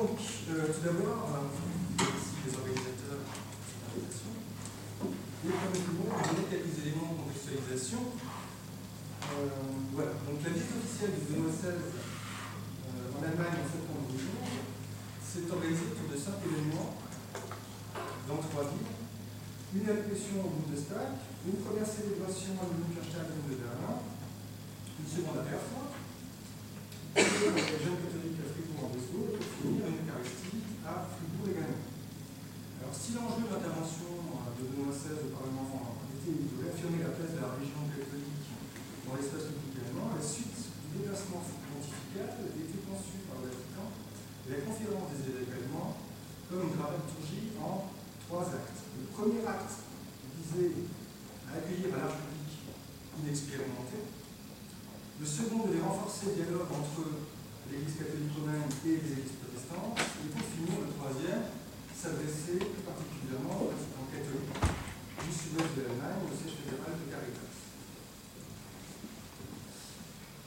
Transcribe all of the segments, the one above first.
Donc, euh, tout d'abord, euh, merci les organisateurs pour cette invitation. Et je vais donner quelques éléments de contextualisation. Euh, voilà, donc la visite officielle du 2016 euh, en Allemagne en septembre 2011 s'est organisée autour de cinq événements dans trois villes. Une allocution au Bundestag, une première célébration à l'Universität de Berlin, une seconde à Erfurt, une jeune catholique à Fribourg en à Fribourg également. Alors si l'enjeu de l'intervention de 2016 au Parlement était de réaffirmer la place de la religion catholique dans l'espace public allemand, la suite du déplacement pontifical était conçue par le Vatican et la conférence des évêques allemands comme une dramaturgie en trois actes. Le premier acte visait à accueillir un large public inexpérimenté. Le second devait renforcer le dialogue entre l'Église catholique romaine et les églises protestantes. Et pour finir, le troisième s'adressait plus particulièrement aux pratiquants catholiques du sud-ouest de l'Allemagne, au siège fédéral de Caritas.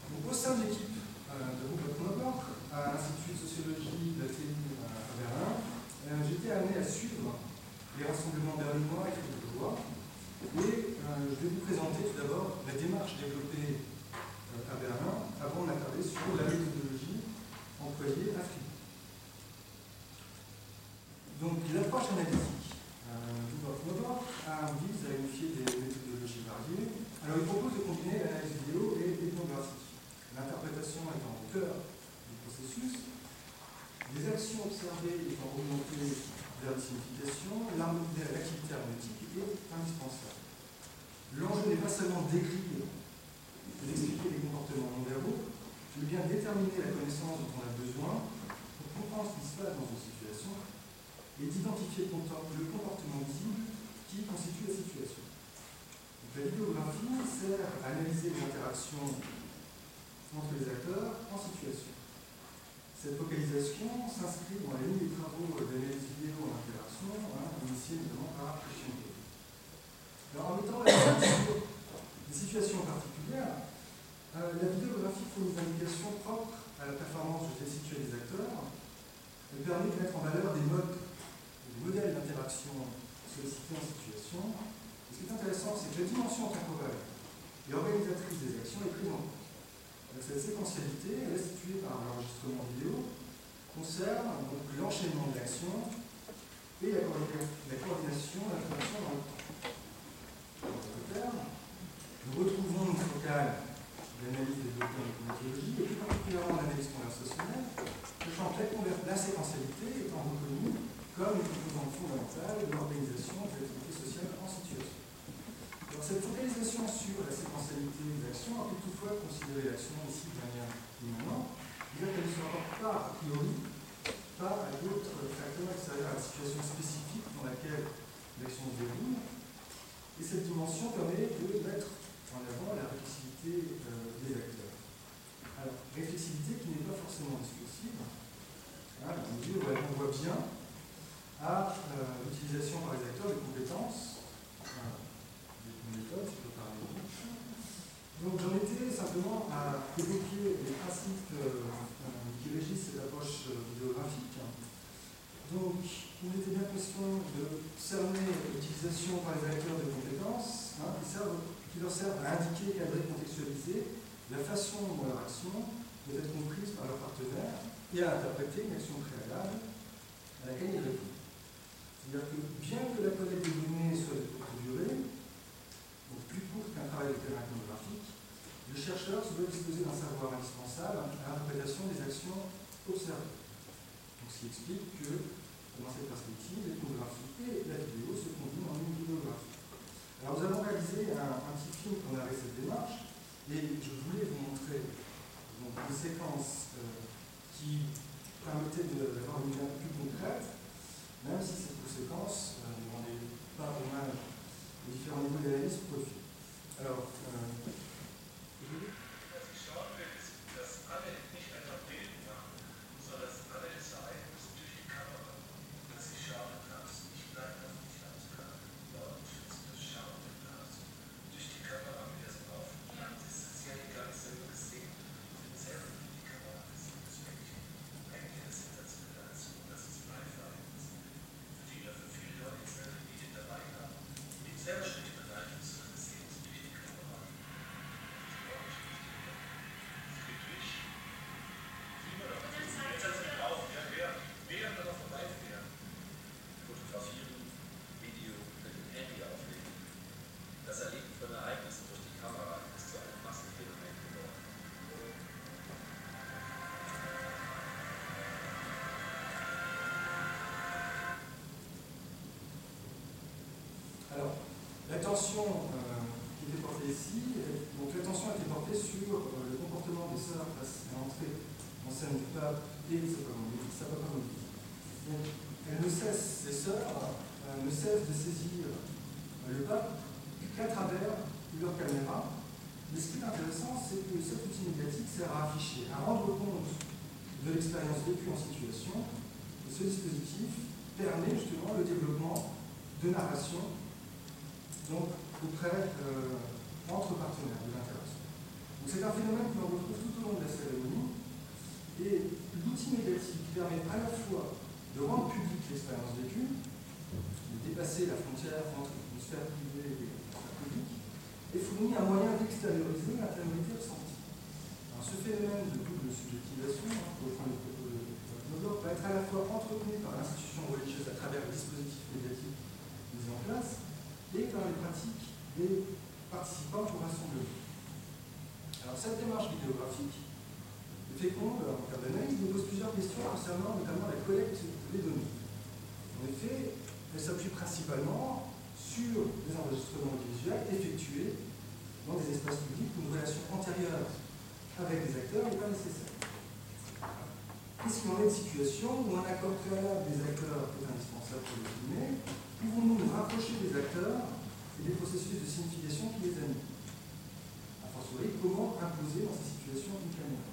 Donc, au sein de l'équipe euh, de Rupert Knobloch, à l'Institut de sociologie de la TU à Berlin, euh, j'étais amené à suivre les rassemblements berlinois et fribourgeois. Et euh, je vais vous présenter tout d'abord la démarche développée euh, à Berlin avant d'attarder sur la méthodologie employée à Fribourg. Donc l'approche analytique euh, du Knobloch vise à unifier des méthodologies variées. Alors il propose de combiner l'analyse vidéo et l'ethnographique. L'interprétation étant au cœur du processus, les actions observées étant orientées vers la signification, l'activité hermétique est indispensable. L'enjeu n'est pas seulement d'écrire et d'expliquer les comportements non mais bien déterminer la connaissance dont on a besoin pour comprendre ce qui se passe dans une situation et d'identifier le comportement visible qui constitue la situation. Donc, la vidéographie sert à analyser les interactions entre les acteurs en situation. Cette focalisation s'inscrit dans la ligne des travaux d'analyse vidéo en interaction, hein, initiés notamment par Alors en mettant sur des situations particulières, euh, la vidéographie fournit une indication propre à la performance située des acteurs. Elle permet de mettre en valeur des modes, des modèles d'interaction sollicités en situation. Ce qui est intéressant, c'est que la dimension temporelle et organisatrice des actions est prise en compte. Cette séquentialité, restituée par l'enregistrement vidéo, concerne l'enchaînement de l'action et la, coordination de l'information dans le temps. En d'autres termes, nous retrouvons une focale d'analyse développée en méthodologie et plus particulièrement l'analyse conversationnelle, sachant que la séquentialité étant reconnue comme une composante fondamentale de l'organisation de l'activité sociale en situation. Alors, cette focalisation sur la séquentialité des actions a pu toutefois considérer l'action ici de manière immanente, dire qu'elle ne se rapporte pas a priori pas à d'autres facteurs extérieurs à la situation spécifique dans laquelle l'action se déroule. Et cette dimension permet de mettre en avant la réflexivité euh, des acteurs. Alors, réflexivité qui n'est pas forcément discursive, hein, dans bien à euh, l'utilisation par les acteurs des compétences méthode, je peux parler Donc j'en étais simplement à évoquer les principes euh, qui régissent cette approche euh, vidéographique. Donc il était bien question de cerner l'utilisation par les acteurs de compétences hein, qui, leur servent à indiquer, cadrer, contextualiser la façon dont leur action doit être comprise par leur partenaire et à interpréter une action préalable à laquelle ils répondent. C'est-à-dire que bien que la collecte des données soit de courte durée, donc plus courte qu'un travail de terrain iconographique, le chercheur se doit disposer d'un savoir indispensable à l'interprétation des actions observées. Donc, ce qui explique que, dans cette perspective, l'ethnographie et la vidéo se combinent en une vidéographie. Alors, nous avons réalisé un, petit film pour narrer cette démarche, et je voulais vous montrer donc, une séquence euh, qui permettait d'avoir une peu plus concrète, L'attention euh, qui était portée ici, donc l'attention été portée sur euh, le comportement des sœurs face à l'entrée en scène du pape et sa papa Donc, elles ne cessent, ces sœurs euh, ne cessent de saisir le pape qu'à travers leur caméra. Mais ce qui est intéressant, c'est que cet outil médiatique sert à afficher, à rendre compte de l'expérience vécue en situation. Et ce dispositif permet justement le développement de narration donc, auprès, euh, entre partenaires de l'interaction. C'est un phénomène que l'on retrouve tout au long de la cérémonie et l'outil médiatique permet à la fois de rendre publique l'expérience vécue, de dépasser la frontière entre une sphère privée et une sphère publique, et fournit un moyen d'extérioriser l'intériorité ressentie. Alors, ce phénomène de double subjectivation, hein, le propos de Nodor, va être à la fois entretenu par l'institution religieuse à travers le dispositif médiatique mis en place et par les pratiques des participants au rassemblement. Alors cette démarche vidéographique féconde en termes d'analyse nous pose plusieurs questions concernant notamment la collecte des données. En effet, elle s'appuie principalement sur des enregistrements visuels effectués dans des espaces publics où une relation antérieure avec des acteurs n'est pas nécessaire. Qu'est-ce qu'il en est de situation où un accord préalable des acteurs est indispensable pour le filmer? Pouvons-nous nous rapprocher des acteurs et des processus de signification qui les animent? A fortiori, comment imposer dans ces situations une caméra?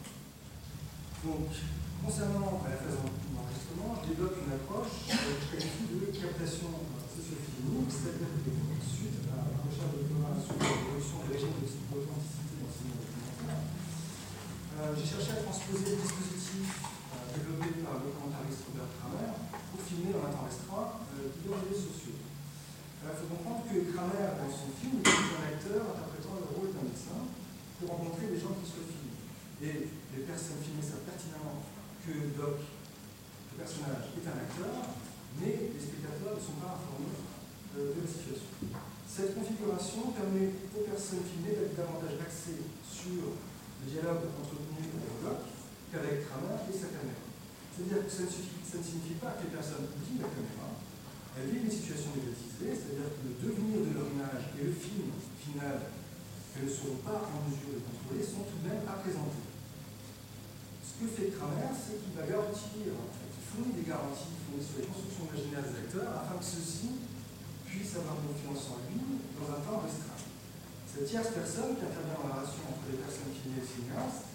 Donc, concernant la phase d'enregistrement, je développe une approche de captation sociophilique, c'est-à-dire que suite à la recherche de doctorat sur l'évolution du régime d'authenticité dans ces documentaire, euh, j'ai cherché à transposer le dispositif développé par le documentariste Robert Kramer pour filmer dans euh, des réseaux sociaux. Il faut comprendre que Kramer, dans son film, utilise un acteur interprétant le rôle d'un médecin pour rencontrer les gens qui se filment. Et les personnes filmées savent pertinemment que Doc, le personnage, est un acteur, mais les spectateurs ne sont pas informés euh, de la situation. Cette configuration permet aux personnes filmées d'être davantage axées sur le dialogue entretenu avec Doc qu'avec Kramer et sa caméra. C'est-à-dire que ça ne, signifie pas que les personnes vivent la caméra, elles vivent une situation médiatisée, c'est-à-dire que le devenir de leur image et le film final qu'elles ne seront pas en mesure de contrôler sont tout de même à présenter. Ce que fait Kramer, c'est qu'il va garantir, en fait, il fournit des garanties sur les constructions imaginaires des acteurs afin que ceux-ci puissent avoir confiance en lui dans un temps restreint. Cette tierce personne qui intervient dans la relation entre les personnes filmées et le cinéaste,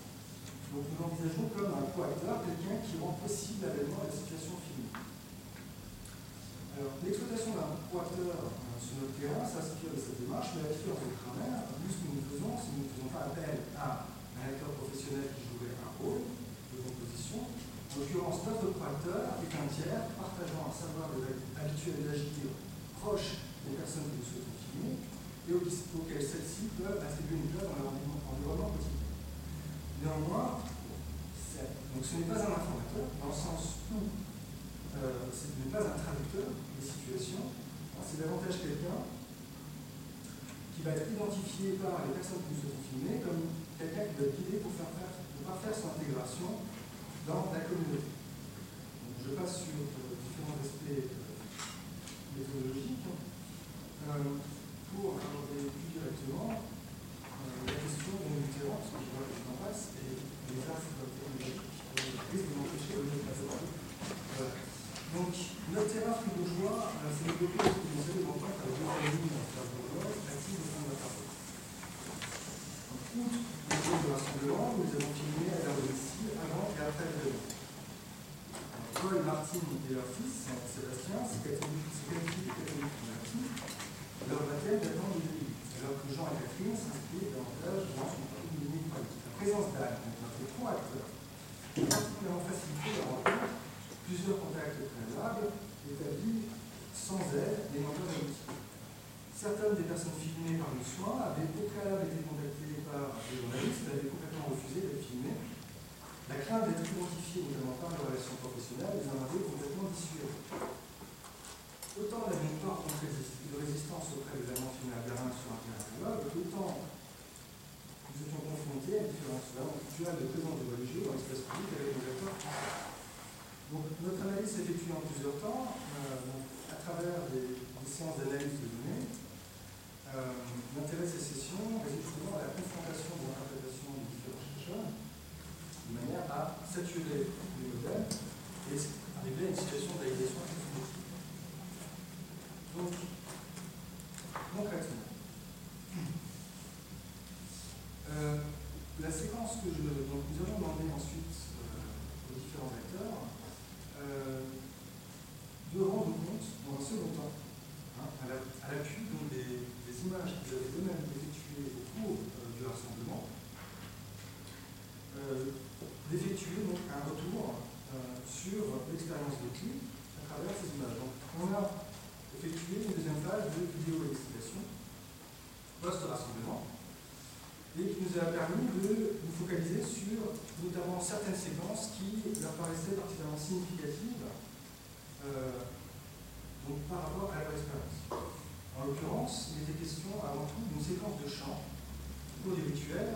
donc nous l'envisageons comme un co-acteur, quelqu'un qui rend possible l'avènement de la situation filmée. Alors, l'exploitation d'un coacteur euh, sur notre terrain s'inspire de cette démarche, mais la différence de Kramer, nous, ce que nous faisons, c'est que nous ne faisons pas appel à un acteur professionnel qui jouerait un rôle de composition. En l'occurrence, notre coacteur est un tiers partageant un savoir habituel d'agir proche des personnes que nous souhaitons filmer et auxquelles celles-ci peuvent attribuer une place dans leur environnement quotidien. Néanmoins, donc ce n'est pas un informateur, dans le sens où euh, ce n'est pas un traducteur des situations, c'est davantage quelqu'un qui va être identifié par les personnes que nous souhaitons filmer comme quelqu'un qui va guidé pour faire, faire, pour faire son intégration dans la communauté. Donc, je passe sur euh, différents aspects euh, méthodologiques euh, pour aborder plus directement euh, la question de Mitterrand, parce que je vois que je m'en passe, et les arts technologiques risquent de m'empêcher de me passer. Voilà. Donc, notre terrain fribourgeois euh, s'est développé, comme vous savez, longtemps par deux familles en Strasbourg, actives au sein de la parole. Outre le cours de rassemblement, nous avons filmé à leur domicile avant et après l'événement. Paul, Martine et leur fils, Sébastien, s'est qualifié de catholiques convertis. Leur baptême datant de 2008, alors que Jean et Catherine s'inscrivent davantage dans une communauté politique. La présence d'Anne, notre trois acteurs, a particulièrement facilité la rencontre plusieurs contacts préalables établis sans aide des menteurs aboutis. Certaines des personnes filmées par le soin avaient au préalable été contactées par des journalistes, mais avaient complètement refusé d'être filmées. La crainte d'être identifiée, notamment par les relations professionnelles, les en avait complètement dissuadées. Autant n'avions pas rencontré de résistance auprès des amants filmés à Berlin sur un terrain dialogue, autant nous étions confrontés à différentes formes culturelles de présence de religieux dans l'espace public avec nos acteurs français. Donc, notre analyse s'effectue en plusieurs temps, euh, à travers des, des séances d'analyse de données, L'intérêt de ces sessions réside justement à la confrontation de l'interprétation des différents chercheurs, de manière à saturer les modèles et arriver à une situation de réalisation définitive. Donc, concrètement, euh, la séquence que je. Donc, nous allons demander ensuite euh, aux différents acteurs euh, de rendre compte, dans un second temps, hein, à l'appui des, des, images qu'ils avaient eux-mêmes effectuées au cours du rassemblement, d'effectuer donc un retour sur l'expérience vécue à travers ces images. Donc, on a effectué une deuxième phase de vidéo excitation post-rassemblement et qui nous a permis de nous focaliser sur notamment certaines séquences qui leur paraissaient particulièrement significatives euh, donc par rapport à leur expérience. En l'occurrence, il était question avant tout d'une séquence de chant pour des rituels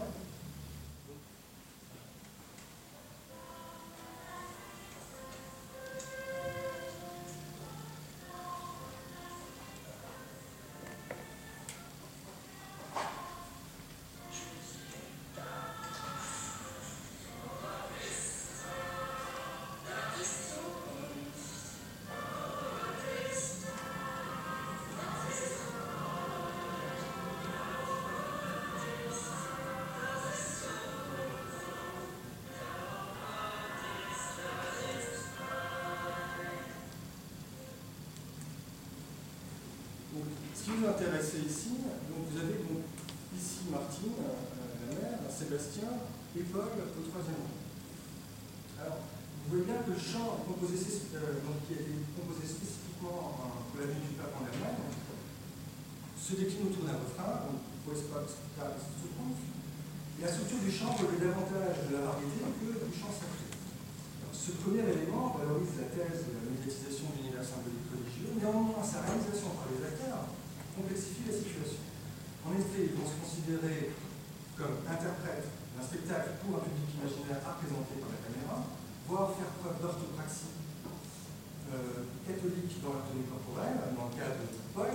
qui nous intéressait ici, donc vous avez ici Martine, euh, la mère, Sébastien et Paul au troisième rang. Alors, vous voyez bien que le chant composé, euh, donc, qui a été composé spécifiquement pour la vie du pape en Allemagne se décline autour d'un refrain, donc pour espace se trouve. Et la structure du chant relève davantage de la variété que du chant sacré. ce premier élément valorise la thèse de la médiatisation de l'univers symbolique religieux, néanmoins sa réalisation par les acteurs complexifie la situation. En effet, ils vont se considérer comme interprètes d'un spectacle pour un public imaginaire à présenter par la caméra, voire faire preuve d'orthopraxie euh, catholique dans la tenue corporelle, dans le cas de Paul,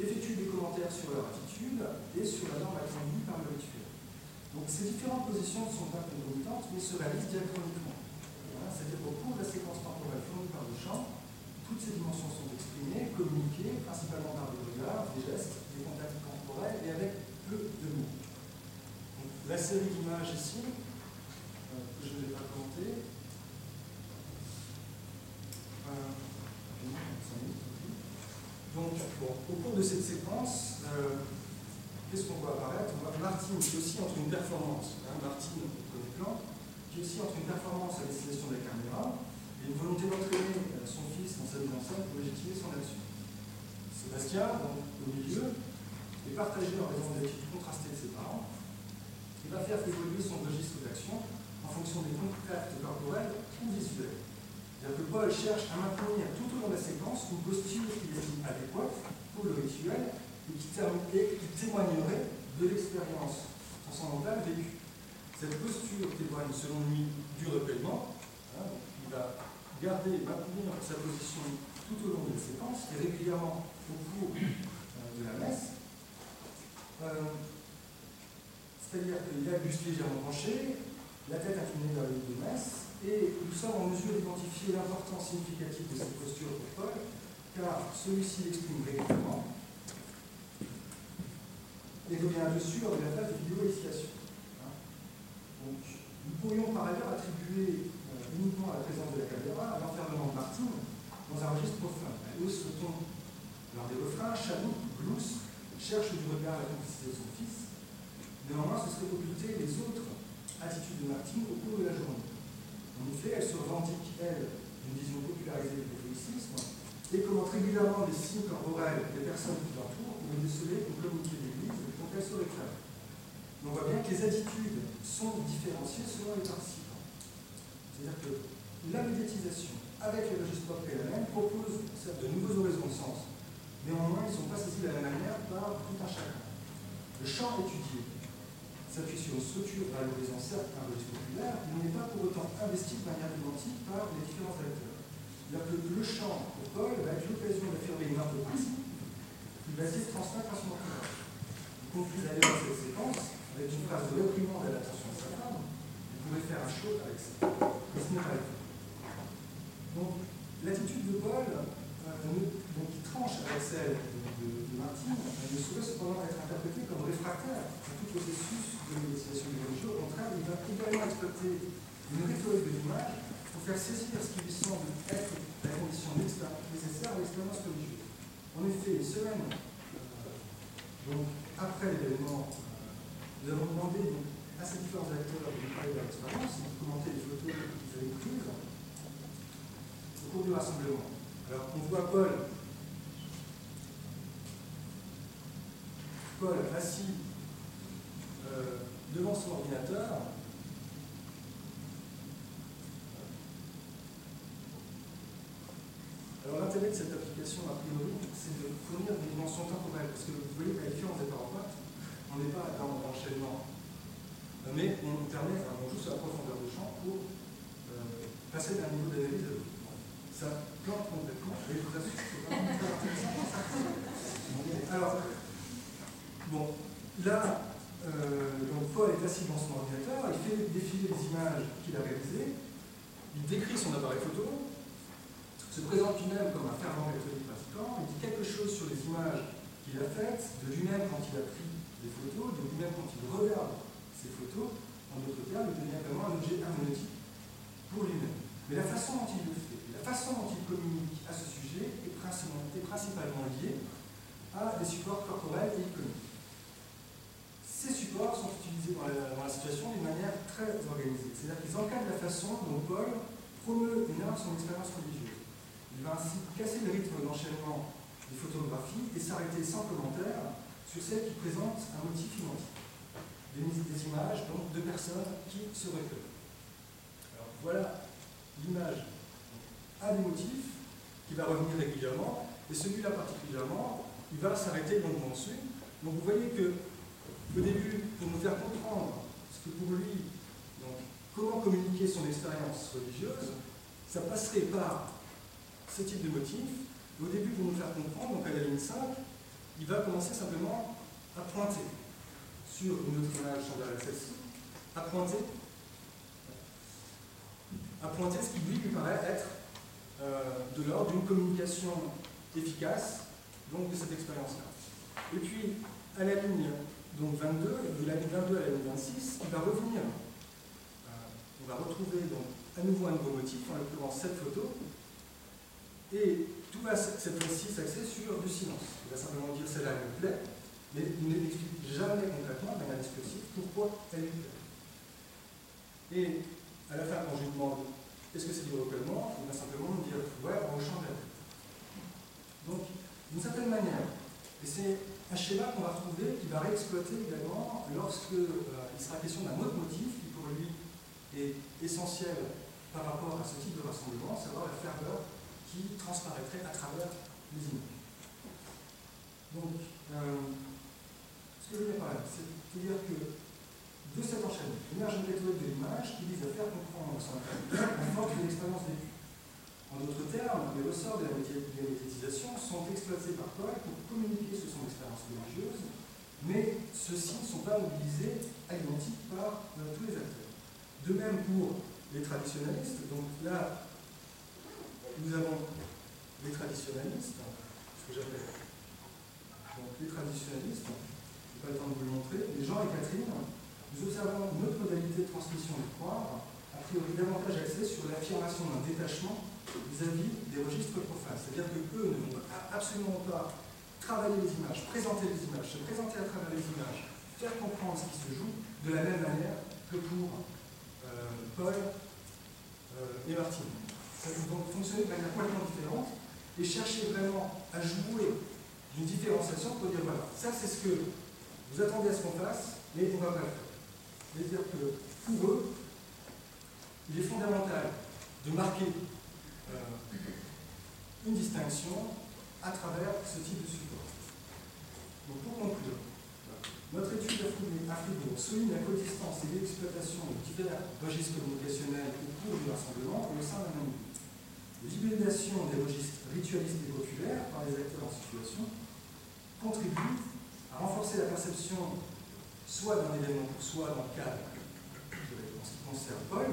effectuer des commentaires sur leur attitude et sur la norme attendue par le rituel. Donc ces différentes positions ne sont pas concomitantes, mais se réalisent diachroniquement. C'est-à-dire qu'au cours de la séquence temporelle fournie par le chant, toutes ces dimensions sont exprimées, communiquées, principalement par des regards, des gestes, des contacts corporels et avec peu de mots. Donc, la série d'images ici, euh, que je ne vais pas commenter, euh, donc, au cours de cette séquence, euh, qu'est-ce qu'on voit apparaître? Martine qui aussi entre une performance, hein, Martine au premier plan, qui aussi entre une performance à destination de la caméra, une volonté d'entraîner son fils dans sa mise en scène pour légitimer son action. Sébastien, donc, au milieu, est partagé en raison de l'attitude contrastée de ses parents. Il va faire évoluer son registre d'action en fonction des contacts corporels ou visuels. C'est-à-dire que Paul cherche à maintenir tout au long de la séquence une posture qui est adéquate pour le rituel et qui, témoignerait de l'expérience transcendantale vécue. Cette posture témoigne, selon lui, du repèlement. Hein, il va garder, maintenir sa position tout au long de la séquence et régulièrement au cours euh, de la messe. Euh, c'est-à-dire qu'il a le buste légèrement penché, la tête inclinée vers le de messe, et nous sommes en mesure d'identifier l'importance significative de cette posture pour Paul, car celui-ci l'exprime régulièrement et revient dessus lors de la phase de vidéo-initiation. Hein. Donc, nous pourrions par ailleurs attribuer uniquement à la présence de la caméra, à l'enfermement de Martine dans un registre profane. Elle hausse le ton lors des refrains, chaloupe, glousse, cherche du regard la complicité de son fils. Néanmoins, ce serait occulter les autres attitudes de Martine au cours de la journée. En effet, elle se revendique, elle, d'une vision popularisée du catholicisme et commente régulièrement les signes corporels des personnes qui l'entourent pour déceler une communauté d'église dont elle se réclame. On voit bien que les attitudes sont différenciées selon les participants. C'est-à-dire que la médiatisation, avec le registre même propose de nouveaux horizons de sens. Néanmoins, ils ne sont pas saisis de la même manière par tout un chacun. Le champ étudié s'appuie sur une structure valorisant certes un registre populaire, mais n'est pas pour autant investi de manière identique par les différents acteurs. C'est-à-dire que le champ, pour Paul, va être l'occasion d'affirmer une entreprise, va essayer de transmettre à son entourage. Il conclut d'ailleurs cette séquence avec une phrase de réprimande à l'attention de sa femme. Il pourrait faire un show avec ça. Cas. Donc, l'attitude de Paul, euh, donc, qui tranche avec celle de, de, Martine, ne saurait cependant être interprétée comme réfractaire à tout processus de méditation du religieux. Au contraire, il va également exploiter une rhétorique de l'image pour faire saisir ce qui lui semble être la condition nécessaire à l'expérience religieuse. En effet, une semaine euh, donc, après l'événement, euh, nous avons demandé à ces différents acteurs de nous parler de leur expérience, de commenter les photos qu'ils avaient prises au cours du rassemblement. Alors, on voit Paul, Paul assis euh, devant son ordinateur, Alors l'intérêt de cette application, a priori, c'est de fournir des dimensions temporelles. Parce que vous voyez la différence des PowerPoint, on n'est pas dans l'enchaînement. Mais on permet, enfin, on joue sur la profondeur de champ pour euh, passer d'un niveau d'analyse à l'autre. Ça plante complètement, je vous assure c'est vraiment très intéressant. Alors, bon, là, euh, donc Paul est assis dans son ordinateur, il fait défiler les images qu'il a réalisées, il décrit son appareil photo, se présente lui-même comme un fervent catholique pratiquant, il dit quelque chose sur les images qu'il a faites, de lui-même quand il a pris des photos, de lui-même quand il regarde ces photos, en d'autres termes, il devient vraiment un objet herméneutique pour lui-même. Mais la façon dont il le fait, la façon dont il communique à ce sujet est principalement liée à des supports corporels et iconiques. Ces supports sont utilisés dans la, situation d'une manière très organisée. C'est-à-dire qu'ils encadrent la façon dont Paul promeut une art son expérience religieuse. Il va ainsi casser le rythme d'enchaînement des photographies et s'arrêter sans commentaire sur celles qui présentent un motif identique. Des, des images donc de personnes qui se recueillent. Voilà l'image a des motifs qui va revenir régulièrement et celui-là particulièrement, il va s'arrêter longuement dessus. Donc vous voyez que au début, pour nous faire comprendre ce que pour lui, donc comment communiquer son expérience religieuse, ça passerait par ce type de motif. Au début, pour nous faire comprendre, donc à la ligne 5, il va commencer simplement à pointer sur une autre image semblable à celle-ci, à pointer, ce qui lui, lui paraît être euh, de l'ordre d'une communication efficace donc de cette expérience-là. Et puis, à la ligne donc 22, de la ligne 22 à la ligne 26, il va revenir. Euh, on va retrouver donc à nouveau un nouveau motif, en l'occurrence cette photo, et tout va cette fois-ci s'axer sur du silence. Il va simplement dire celle-là me plaît, mais il n'explique jamais concrètement, de manière discursive, pourquoi elle plaît. Et à la fin, quand je lui demande est-ce que c'est du recueillement, il va simplement me dire ouais, on change la tête. Donc, d'une certaine manière, et c'est un schéma qu'on va retrouver qui va réexploiter également lorsque euh, il sera question d'un autre motif qui pour lui est essentiel par rapport à ce type de rassemblement, savoir la ferveur qui transparaîtrait à travers les images. Donc, euh, ce que de cet enchaînement, émerge une de l'image qui vise à faire comprendre son en force de l'expérience vécue. En d'autres termes, les ressorts de la médiatisation sont exploités par Paul pour communiquer sur son expérience religieuse, mais ceux-ci ne sont pas mobilisés à l'identique par euh, tous les acteurs. De même pour les traditionnalistes, donc là, nous avons les traditionnalistes, ce que j'appelle les traditionnalistes, le temps de vous montrer, les Jean et Catherine, nous observons une autre modalité de transmission du croire, a priori davantage axée sur l'affirmation d'un détachement vis-à-vis -vis des registres profanes. C'est-à-dire que eux ne vont absolument pas travailler les images, présenter les images, se présenter à travers les images, faire comprendre ce qui se joue de la même manière que pour euh, Paul euh, et Martine ça va fonctionner de manière complètement différente et chercher vraiment à jouer d'une différenciation pour dire voilà, ça c'est ce que vous attendez à ce qu'on fasse, mais on ne va pas le faire. C'est-à-dire que pour eux, il est fondamental de marquer euh, une distinction à travers ce type de support. Donc pour conclure, notre étude Afrique souligne la coexistence et l'exploitation de divers registres communicationnels au cours du rassemblement au sein d'un même l'hybridation des registres ritualistes et populaires par les acteurs en situation, contribue renforcer la perception soit d'un événement pour soi dans le cadre en ce qui concerne Paul,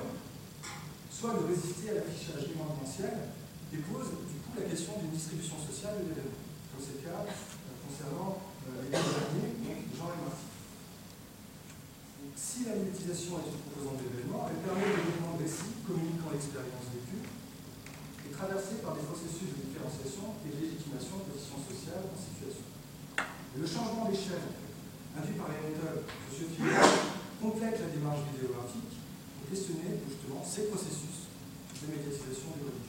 soit de résister à l'affichage événementiel et pose du coup la question d'une distribution sociale de l'événement. Dans ces cas, euh, concernant euh, les derniers, Jean et Martin. Si la monétisation est une composante d'événement, elle permet le développement de communiquant l'expérience vécue et traversée par des processus de différenciation et de légitimation de positions sociales en situation. Le changement d'échelle induit par les méthodes sociophiliques complète la démarche vidéographique pour questionner justement ces processus de médiatisation des religions.